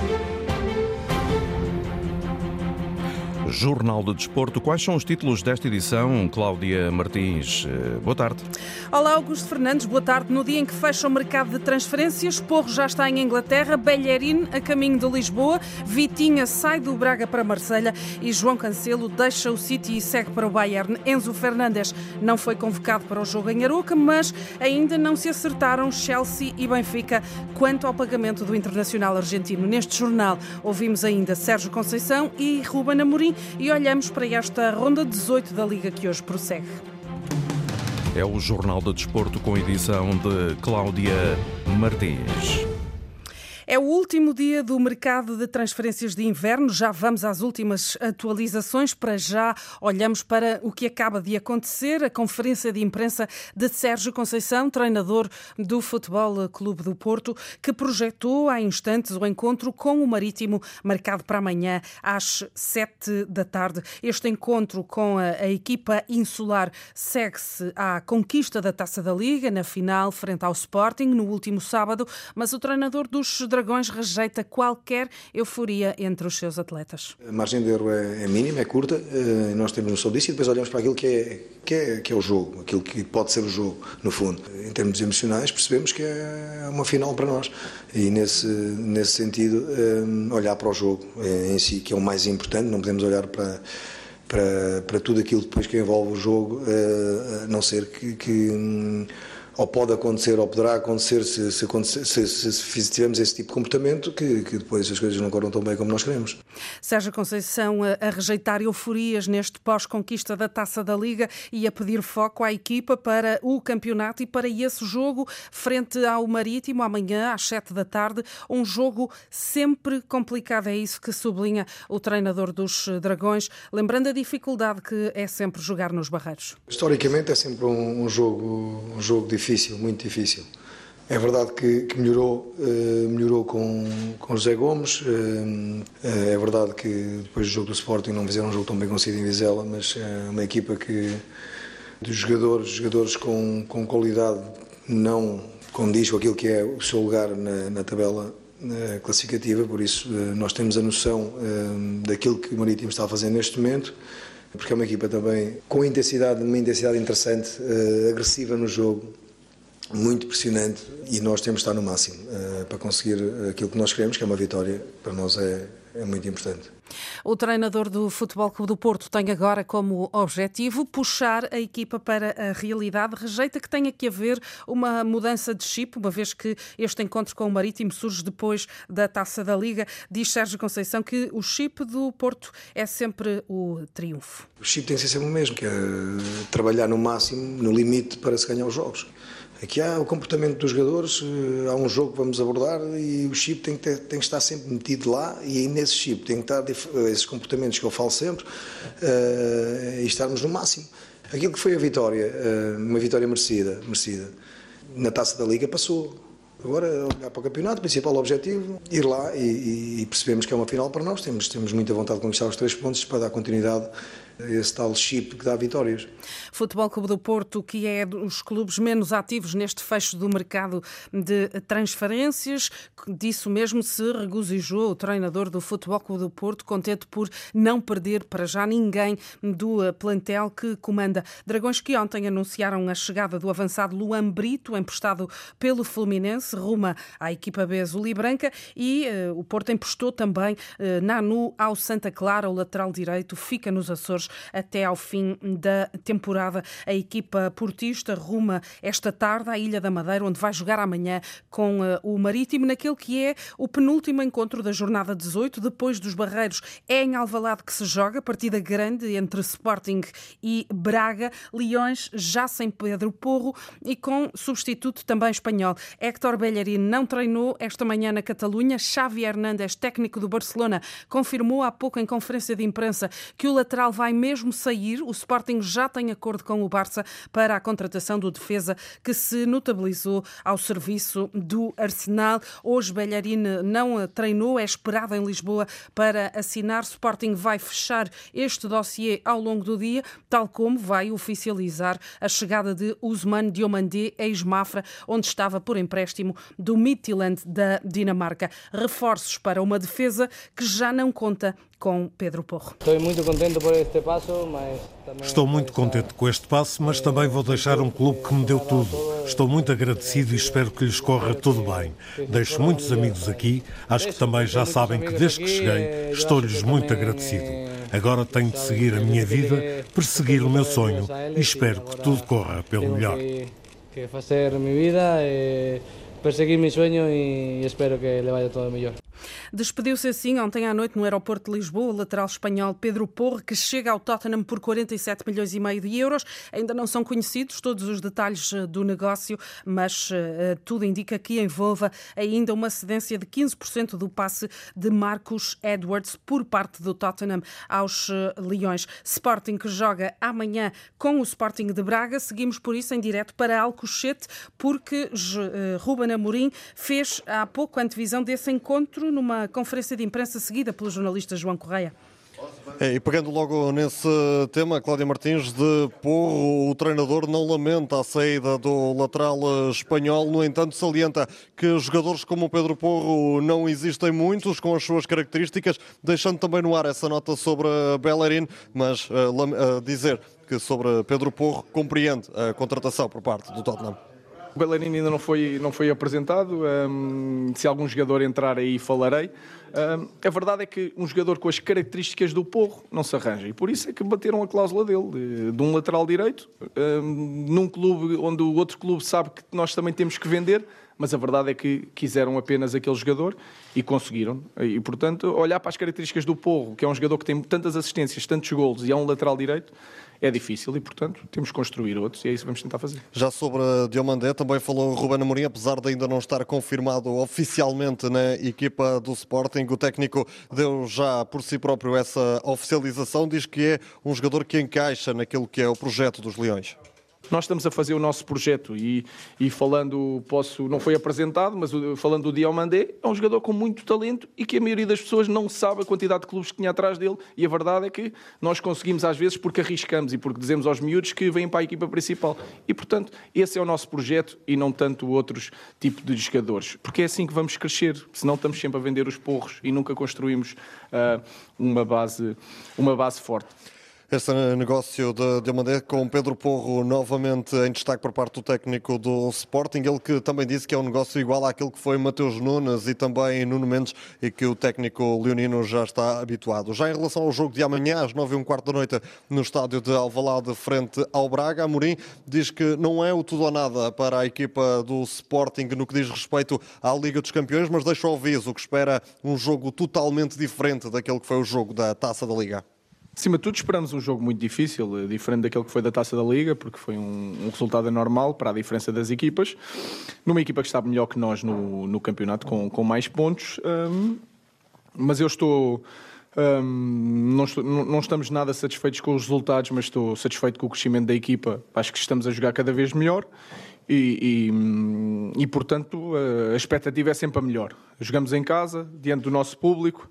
Thank you. Jornal de Desporto. Quais são os títulos desta edição? Cláudia Martins, eh, boa tarde. Olá, Augusto Fernandes, boa tarde. No dia em que fecha o mercado de transferências, Porro já está em Inglaterra, Bellerin a caminho de Lisboa, Vitinha sai do Braga para Marselha e João Cancelo deixa o City e segue para o Bayern. Enzo Fernandes não foi convocado para o jogo em Aroca, mas ainda não se acertaram Chelsea e Benfica quanto ao pagamento do internacional argentino. Neste jornal ouvimos ainda Sérgio Conceição e Ruben Amorim e olhamos para esta ronda 18 da Liga que hoje prossegue. É o Jornal do Desporto com edição de Cláudia Martins. É o último dia do mercado de transferências de inverno. Já vamos às últimas atualizações. Para já, olhamos para o que acaba de acontecer: a conferência de imprensa de Sérgio Conceição, treinador do Futebol Clube do Porto, que projetou há instantes o encontro com o Marítimo, marcado para amanhã às sete da tarde. Este encontro com a, equipa insular segue-se à conquista da Taça da Liga, na final, frente ao Sporting, no último sábado, mas o treinador dos Dragões rejeita qualquer euforia entre os seus atletas. A margem de erro é, é mínima, é curta, uh, nós temos noção disso e depois olhamos para aquilo que é, que, é, que é o jogo, aquilo que pode ser o jogo, no fundo. Em termos emocionais, percebemos que é uma final para nós e, nesse, nesse sentido, um, olhar para o jogo é, em si, que é o mais importante, não podemos olhar para. Para, para tudo aquilo depois que envolve o jogo, a não ser que, que um, ou pode acontecer, ou poderá acontecer se, se, se, se, se tivermos esse tipo de comportamento, que, que, depois as coisas não corram tão bem como nós queremos. Sérgio Conceição a, a rejeitar euforias neste pós-conquista da Taça da Liga e a pedir foco à equipa para o campeonato e para esse jogo frente ao Marítimo, amanhã às sete da tarde, um jogo sempre complicado. É isso que sublinha o treinador dos Dragões, lembrando a dificuldade que é sempre jogar nos Barreiros. Historicamente é sempre um, um jogo, um jogo difícil difícil, muito difícil. É verdade que, que melhorou, uh, melhorou com, com José Gomes. Uh, é verdade que depois do jogo do Sporting não fizeram um jogo tão bem conseguido em Vizela, mas é uma equipa que dos jogadores, jogadores com, com qualidade não condiz com aquilo que é o seu lugar na, na tabela classificativa, por isso nós temos a noção daquilo que o Marítimo está a fazer neste momento porque é uma equipa também com intensidade, uma intensidade interessante, agressiva no jogo, muito pressionante e nós temos de estar no máximo uh, para conseguir aquilo que nós queremos, que é uma vitória, para nós é, é muito importante. O treinador do Futebol Clube do Porto tem agora como objetivo puxar a equipa para a realidade. Rejeita que tenha que haver uma mudança de chip, uma vez que este encontro com o Marítimo surge depois da Taça da Liga. Diz Sérgio Conceição que o chip do Porto é sempre o triunfo. O chip tem que ser sempre o mesmo, que é trabalhar no máximo, no limite para se ganhar os jogos. Aqui há o comportamento dos jogadores, eh, há um jogo que vamos abordar e o chip tem que, ter, tem que estar sempre metido lá e nesse chip tem que estar esses comportamentos que eu falo sempre uh, e estarmos no máximo. Aquilo que foi a vitória, uh, uma vitória merecida, merecida, na taça da Liga passou. Agora, olhar para o campeonato, principal objetivo, ir lá e, e percebemos que é uma final para nós. Temos, temos muita vontade de conquistar os três pontos para dar continuidade esse tal chip que dá vitórias. Futebol Clube do Porto, que é dos clubes menos ativos neste fecho do mercado de transferências, disso mesmo se regozijou o treinador do Futebol Clube do Porto, contente por não perder para já ninguém do plantel que comanda. Dragões que ontem anunciaram a chegada do avançado Luan Brito, emprestado pelo Fluminense, ruma à equipa B azul e branca, e uh, o Porto emprestou também uh, Nanu ao Santa Clara, o lateral direito, fica nos Açores até ao fim da temporada. A equipa portista ruma esta tarde à Ilha da Madeira, onde vai jogar amanhã com eh, o Marítimo, naquele que é o penúltimo encontro da jornada 18, depois dos Barreiros. É em Alvalade que se joga, partida grande entre Sporting e Braga. Leões já sem Pedro Porro e com substituto também espanhol. Héctor Bellerin não treinou esta manhã na Catalunha. Xavi Hernández, técnico do Barcelona, confirmou há pouco em conferência de imprensa que o lateral vai mesmo sair. O Sporting já tem acordo com o Barça para a contratação do defesa que se notabilizou ao serviço do Arsenal. Hoje Belharine não treinou, é esperado em Lisboa para assinar. Sporting vai fechar este dossiê ao longo do dia, tal como vai oficializar a chegada de Usman Diomandé, ex-Mafra, onde estava por empréstimo do Midtjylland da Dinamarca. Reforços para uma defesa que já não conta com Pedro Porro. Estou muito contente por este passo, mas Estou muito contente com este passo, mas também vou deixar um clube que me deu tudo. Estou muito agradecido e espero que lhes corra tudo bem. Deixo muitos amigos aqui, acho que também já sabem que desde que cheguei estou-lhes muito agradecido. Agora tenho de seguir a minha vida, perseguir o meu sonho e espero que tudo corra pelo melhor. Que fazer minha vida, perseguir meu sonho e espero que lhe vaya todo melhor. Despediu-se assim ontem à noite no aeroporto de Lisboa o lateral espanhol Pedro Porro, que chega ao Tottenham por 47 milhões e meio de euros. Ainda não são conhecidos todos os detalhes eh, do negócio, mas uh, tudo indica que envolva ainda uma cedência de 15% do passe de Marcus Edwards por parte do Tottenham aos Leões. Sporting que joga amanhã com o Sporting de Braga. Seguimos por isso em direto para Alcochete, porque uh, Ruben Amorim fez há pouco antevisão desse encontro numa conferência de imprensa seguida pelo jornalista João Correia. É, e pegando logo nesse tema, Cláudia Martins de Porro, o treinador não lamenta a saída do lateral espanhol, no entanto salienta que jogadores como o Pedro Porro não existem muitos com as suas características, deixando também no ar essa nota sobre Bellerin, mas uh, uh, dizer que sobre Pedro Porro compreende a contratação por parte do Tottenham. O Bellerin ainda não foi, não foi apresentado. Um, se algum jogador entrar aí, falarei. Um, a verdade é que um jogador com as características do Porro não se arranja. E por isso é que bateram a cláusula dele, de, de um lateral direito, um, num clube onde o outro clube sabe que nós também temos que vender. Mas a verdade é que quiseram apenas aquele jogador e conseguiram. E, portanto, olhar para as características do Porro, que é um jogador que tem tantas assistências, tantos golos e é um lateral direito, é difícil e, portanto, temos que construir outros e é isso que vamos tentar fazer. Já sobre Diomandé, também falou Ruben Amorim, apesar de ainda não estar confirmado oficialmente na equipa do Sporting, o técnico deu já por si próprio essa oficialização, diz que é um jogador que encaixa naquilo que é o projeto dos Leões. Nós estamos a fazer o nosso projeto e, e falando, posso, não foi apresentado, mas falando do Diomandé, é um jogador com muito talento e que a maioria das pessoas não sabe a quantidade de clubes que tinha atrás dele. E a verdade é que nós conseguimos às vezes porque arriscamos e porque dizemos aos miúdos que vêm para a equipa principal. E portanto, esse é o nosso projeto e não tanto outros tipos de jogadores. Porque é assim que vamos crescer, senão estamos sempre a vender os porros e nunca construímos uh, uma, base, uma base forte. Este negócio de Diomandé com Pedro Porro novamente em destaque por parte do técnico do Sporting, ele que também disse que é um negócio igual àquele que foi Mateus Nunes e também Nuno Mendes e que o técnico leonino já está habituado. Já em relação ao jogo de amanhã, às nove e um quarto da noite, no estádio de Alvalade, frente ao Braga, Amorim diz que não é o tudo ou nada para a equipa do Sporting no que diz respeito à Liga dos Campeões, mas deixa ao aviso que espera um jogo totalmente diferente daquele que foi o jogo da Taça da Liga. Acima de tudo, esperamos um jogo muito difícil, eh, diferente daquele que foi da Taça da Liga, porque foi um, um resultado anormal para a diferença das equipas. Numa equipa que está melhor que nós no, no campeonato, com, com mais pontos. Um, mas eu estou. Um, não, estou, não, estamos nada satisfeitos com os resultados, mas estou satisfeito com o crescimento da equipa. Acho que estamos a jogar cada vez melhor e, e, e, portanto, a expectativa é sempre a melhor. Jogamos em casa, diante do nosso público.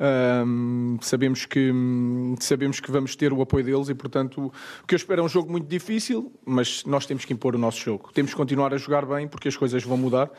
Um, sabemos, que, sabemos que vamos ter o apoio deles e, portanto, o que eu espero é um jogo muito difícil, mas nós temos que impor o nosso jogo. Temos que continuar a jogar bem porque as coisas vão mudar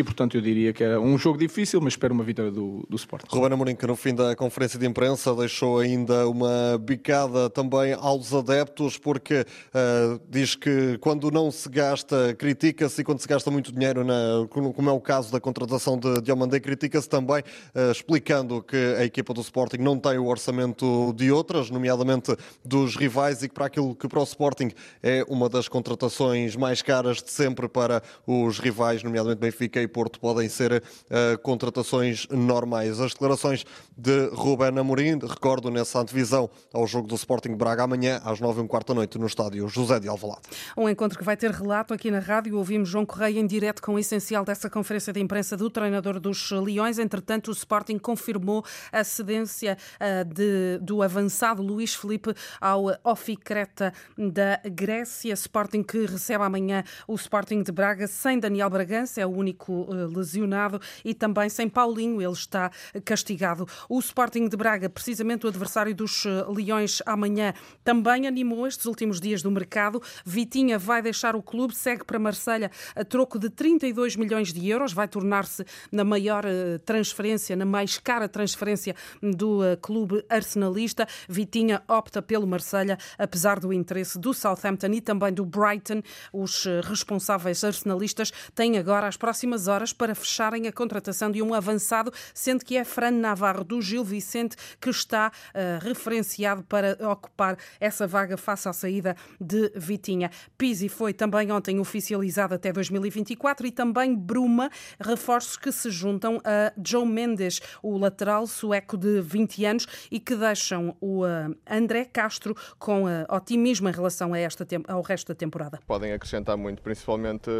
e, portanto, eu diria que é um jogo difícil, mas espero uma vitória do, do Sport. Ruben Amorim, que no fim da conferência de imprensa deixou ainda uma bicada também aos adeptos, porque uh, diz que quando não se gasta, critica-se, e quando se gasta muito dinheiro, na, como é o caso da contratação de Diomandé, critica-se também, uh, explicando que a equipa do Sporting não tem o orçamento de outras, nomeadamente dos rivais, e que para aquilo que para o Sporting é uma das contratações mais caras de sempre para os rivais, nomeadamente Benfica e Porto podem ser uh, contratações normais. As declarações de Ruben Amorim, recordo nessa antevisão ao jogo do Sporting Braga amanhã às nove e um quarto da noite no estádio José de Alvalade. Um encontro que vai ter relato aqui na rádio. Ouvimos João Correia em direto com o essencial dessa conferência de imprensa do treinador dos Leões. Entretanto, o Sporting confirmou a cedência uh, de, do avançado Luís Felipe ao Oficreta da Grécia. Sporting que recebe amanhã o Sporting de Braga sem Daniel Bragança, é o único uh, lesionado, e também sem Paulinho, ele está castigado. O Sporting de Braga, precisamente o adversário dos uh, Leões amanhã, também animou estes últimos dias do mercado. Vitinha vai deixar o clube, segue para Marselha a troco de 32 milhões de euros, vai tornar-se na maior uh, transferência, na mais cara transferência do clube arsenalista. Vitinha opta pelo Marselha, apesar do interesse do Southampton e também do Brighton. Os responsáveis arsenalistas têm agora as próximas horas para fecharem a contratação de um avançado, sendo que é Fran Navarro do Gil Vicente que está uh, referenciado para ocupar essa vaga face à saída de Vitinha. Pizzi foi também ontem oficializado até 2024 e também Bruma, reforços que se juntam a Joe Mendes, o lateral sueco de 20 anos e que deixam o uh, André Castro com uh, otimismo em relação a esta ao resto da temporada. Podem acrescentar muito, principalmente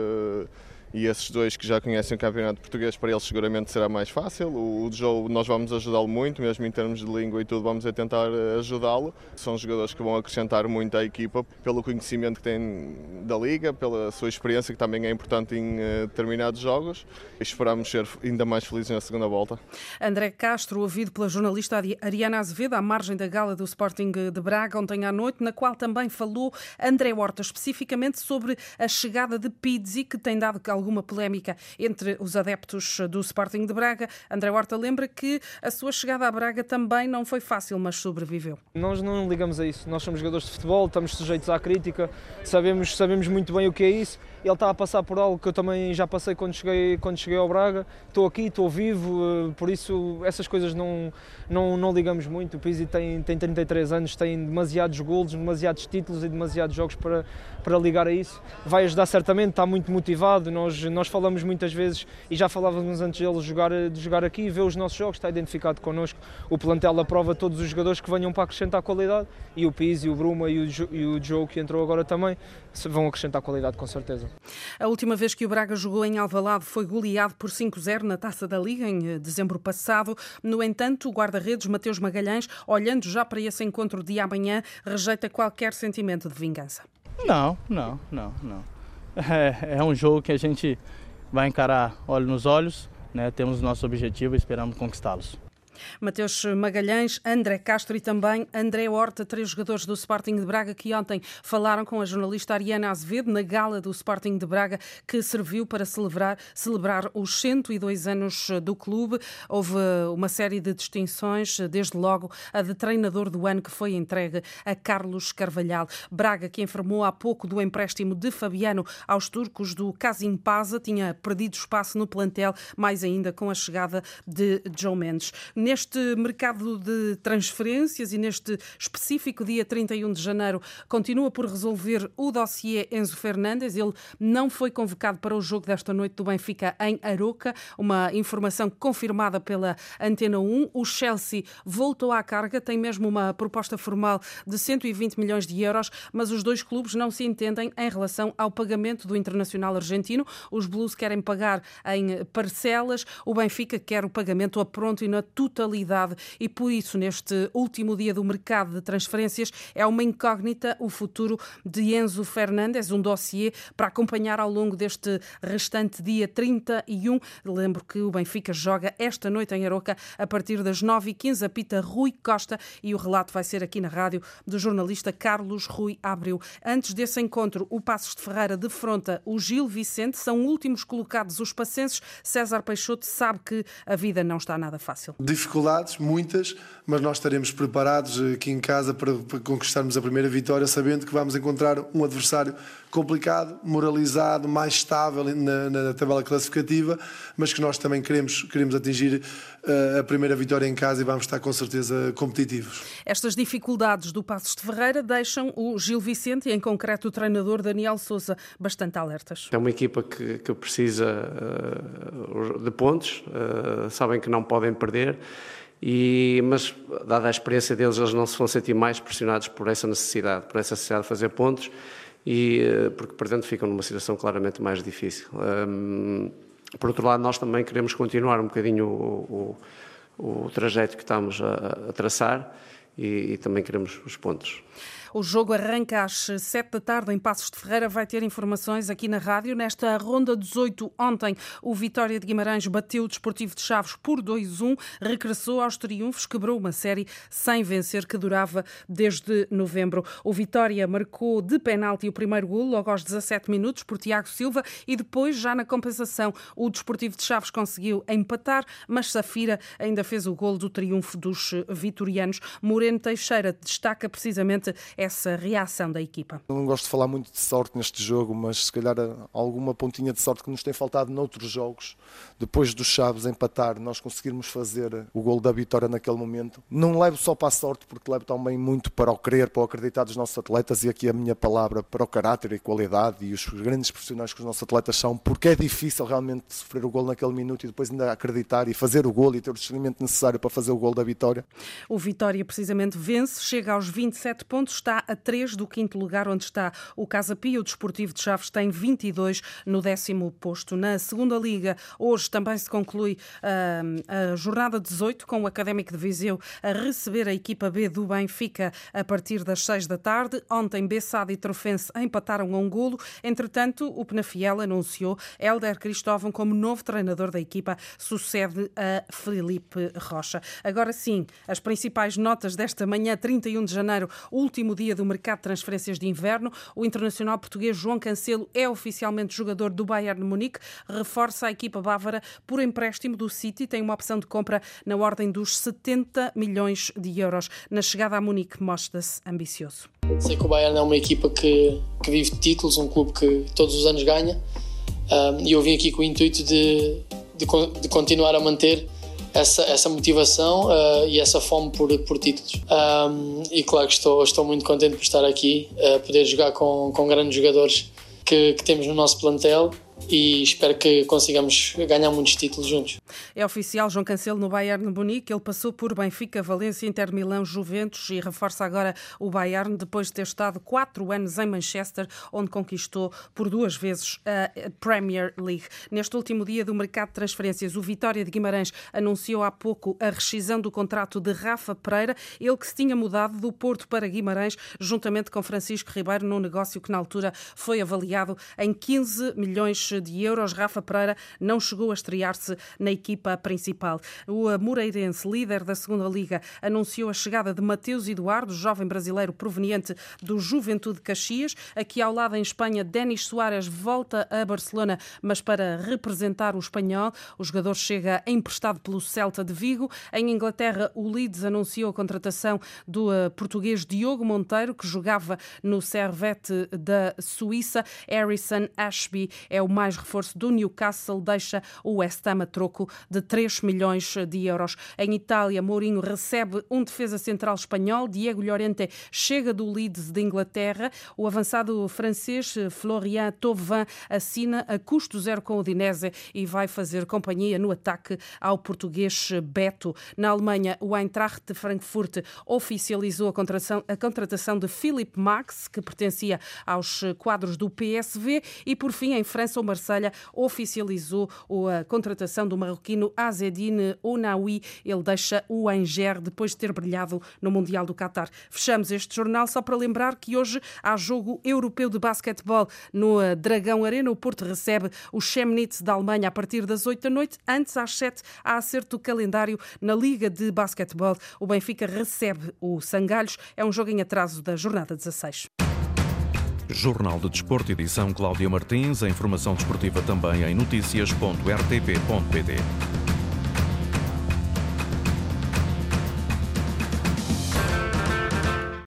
e esses dois que já conhecem o campeonato português, para eles seguramente será mais fácil. O Joe, nós vamos ajudá-lo muito, mesmo em termos de língua e tudo, vamos a tentar eh, ajudá-lo. São jogadores que vão acrescentar muito à equipa pelo conhecimento que têm da liga, pela sua experiência, que também é importante em eh, determinados jogos. Esperamos ser ainda mais felizes na segunda volta. André Castro, ouvido pela jornalista Ariana Azevedo, à margem da gala do Sporting de Braga, ontem à noite, na qual também falou André Horta, especificamente sobre a chegada de Pizzi, que tem dado alguma polémica entre os adeptos do Sporting de Braga. André Horta lembra que a sua chegada à Braga também não foi fácil, mas sobreviveu. Nós não ligamos a isso. Nós somos jogadores de futebol, estamos sujeitos à crítica, sabemos, sabemos muito bem o que é isso. Ele está a passar por algo que eu também já passei quando cheguei, quando cheguei ao Braga. Estou aqui, estou vivo, eh, por isso essas coisas não, não, não ligamos muito. O Pizzi tem, tem 33 anos, tem demasiados golos, demasiados títulos e demasiados jogos para, para ligar a isso. Vai ajudar certamente, está muito motivado. Nós, nós falamos muitas vezes e já falávamos antes dele jogar, de jogar aqui, ver os nossos jogos, está identificado connosco. O plantel aprova todos os jogadores que venham para acrescentar qualidade e o Pizzi, o Bruma e o, e o Joe que entrou agora também vão acrescentar qualidade com certeza. A última vez que o Braga jogou em Alvalade foi goleado por 5-0 na Taça da Liga em eh, dezembro passado. No entanto, o guarda-redes Mateus Magalhães, olhando já para esse encontro de amanhã, rejeita qualquer sentimento de vingança. Não, não, não, não. É, é um jogo que a gente vai encarar olho nos olhos, né? temos nosso objetivo e esperamos conquistá-los. Mateus Magalhães, André Castro e também André Horta, três jogadores do Sporting de Braga que ontem falaram com a jornalista Ariana Azevedo na gala do Sporting de Braga que serviu para celebrar, celebrar os 102 anos do clube. Houve uma série de distinções, desde logo a de treinador do ano que foi entregue a Carlos Carvalhal. Braga, que informou há pouco do empréstimo de Fabiano aos turcos do Kasimpasa, tinha perdido espaço no plantel, mais ainda com a chegada de Joe Mendes neste mercado de transferências e neste específico dia 31 de janeiro continua por resolver o dossiê Enzo Fernandes. Ele não foi convocado para o jogo desta noite do Benfica em Aroca, uma informação confirmada pela Antena 1. O Chelsea voltou à carga, tem mesmo uma proposta formal de 120 milhões de euros, mas os dois clubes não se entendem em relação ao pagamento do internacional argentino. Os Blues querem pagar em parcelas, o Benfica quer o pagamento a pronto e na totalidade totalidade e por isso neste último dia do mercado de transferências é uma incógnita o futuro de Enzo Fernandes, um dossiê para acompanhar ao longo deste restante dia 31. Lembro que o Benfica joga esta noite em Aroca a partir das 9h15, apita Rui Costa e o relato vai ser aqui na rádio do jornalista Carlos Rui Abreu. Antes desse encontro, o Passos de Ferreira defronta o Gil Vicente, são últimos colocados os pacenses. César Peixoto sabe que a vida não está nada fácil dificuldades, muitas, mas nós estaremos preparados aqui em casa para, para, conquistarmos a primeira vitória, sabendo que vamos encontrar um adversário complicado, moralizado, mais estável na, na tabela classificativa, mas que nós também queremos, queremos atingir uh, a primeira vitória em casa e vamos estar com certeza competitivos. Estas dificuldades do Passos de Ferreira deixam o Gil Vicente e, em concreto, o treinador Daniel Souza bastante alertas. É uma equipa que, que precisa uh, de pontos, uh, sabem que não podem perder e, mas, dada a experiência deles, eles não se vão sentir mais pressionados por essa necessidade, por essa necessidade de fazer pontos, e, eh, porque, portanto, ficam numa situação claramente mais difícil. Por outro lado, nós também queremos continuar um bocadinho o, o, o trajeto que estamos a, a traçar e, e também queremos os pontos. O jogo arranca às 7 da tarde em Passos de Ferreira. Vai ter informações aqui na rádio. Nesta ronda 18, ontem, o Vitória de Guimarães bateu o Desportivo de Chaves por 2-1, regressou aos triunfos, quebrou uma série sem vencer que durava desde novembro. O Vitória marcou de penalti o primeiro gol, logo aos 17 minutos, por Tiago Silva, e depois, já na compensação, o Desportivo de Chaves conseguiu empatar, mas Safira ainda fez o gol do triunfo dos vitorianos. Moreno Teixeira destaca precisamente essa reação da equipa. Não gosto de falar muito de sorte neste jogo, mas se calhar alguma pontinha de sorte que nos tem faltado noutros jogos. Depois dos Chaves empatar, nós conseguirmos fazer o gol da vitória naquele momento. Não levo só para a sorte, porque levo também muito para o querer, para o acreditar dos nossos atletas e aqui a minha palavra para o caráter e qualidade e os grandes profissionais que os nossos atletas são, porque é difícil realmente sofrer o gol naquele minuto e depois ainda acreditar e fazer o gol e ter o discernimento necessário para fazer o gol da vitória. O Vitória precisamente vence, chega aos 27 pontos, está está a 3 do quinto lugar, onde está o Casa Pia. O Desportivo de Chaves tem 22 no décimo posto. Na segunda liga, hoje também se conclui uh, a jornada 18 com o Académico de Viseu a receber a equipa B do Benfica a partir das 6 da tarde. Ontem, Bessade e Trofense empataram um golo. Entretanto, o Penafiel anunciou Helder Cristóvão como novo treinador da equipa, sucede a Felipe Rocha. Agora sim, as principais notas desta manhã, 31 de janeiro, último dia do mercado de transferências de inverno. O internacional português João Cancelo é oficialmente jogador do Bayern de Munique, reforça a equipa bávara por empréstimo do City, tem uma opção de compra na ordem dos 70 milhões de euros. Na chegada a Munique mostra-se ambicioso. Sei que o Bayern é uma equipa que, que vive de títulos, um clube que todos os anos ganha, e eu vim aqui com o intuito de, de, de continuar a manter essa, essa motivação uh, e essa fome por, por títulos. Um, e claro que estou, estou muito contente por estar aqui, uh, poder jogar com, com grandes jogadores que, que temos no nosso plantel e espero que consigamos ganhar muitos títulos juntos. É oficial João Cancelo no Bayern de Munique. Ele passou por Benfica, Valência, Inter Milão, Juventus e reforça agora o Bayern depois de ter estado quatro anos em Manchester, onde conquistou por duas vezes a Premier League. Neste último dia do mercado de transferências, o Vitória de Guimarães anunciou há pouco a rescisão do contrato de Rafa Pereira, ele que se tinha mudado do Porto para Guimarães, juntamente com Francisco Ribeiro, num negócio que na altura foi avaliado em 15 milhões de euros. Rafa Pereira não chegou a estrear-se na equipa principal. O Moreirense, líder da segunda Liga, anunciou a chegada de Mateus Eduardo, jovem brasileiro proveniente do Juventude Caxias. Aqui ao lado, em Espanha, Denis Soares volta a Barcelona, mas para representar o espanhol. O jogador chega emprestado pelo Celta de Vigo. Em Inglaterra, o Leeds anunciou a contratação do eh, português Diogo Monteiro, que jogava no Servette da Suíça. Harrison Ashby é o reforço do Newcastle deixa o West Ham a troco de 3 milhões de euros. Em Itália, Mourinho recebe um defesa central espanhol, Diego Llorente chega do Leeds de Inglaterra. O avançado francês Florian Thauvin assina a custo zero com o Dinese e vai fazer companhia no ataque ao português Beto. Na Alemanha, o Eintracht de Frankfurt oficializou a contratação, a contratação de Philip Max, que pertencia aos quadros do PSV, e por fim, em França, o Marselha oficializou a contratação do marroquino Azedine Ounaoui. Ele deixa o Anger depois de ter brilhado no Mundial do Qatar. Fechamos este jornal só para lembrar que hoje há jogo europeu de basquetebol no eh, Dragão Arena. O Porto recebe o Chemnitz da Alemanha a partir das 8 da noite. Antes, às 7, há acerto do calendário na Liga de Basquetebol. O Benfica recebe o Sangalhos. É um jogo em atraso da jornada 16. Jornal de Desporto, edição Cláudia Martins. A informação desportiva também em notícias.rtp.pt.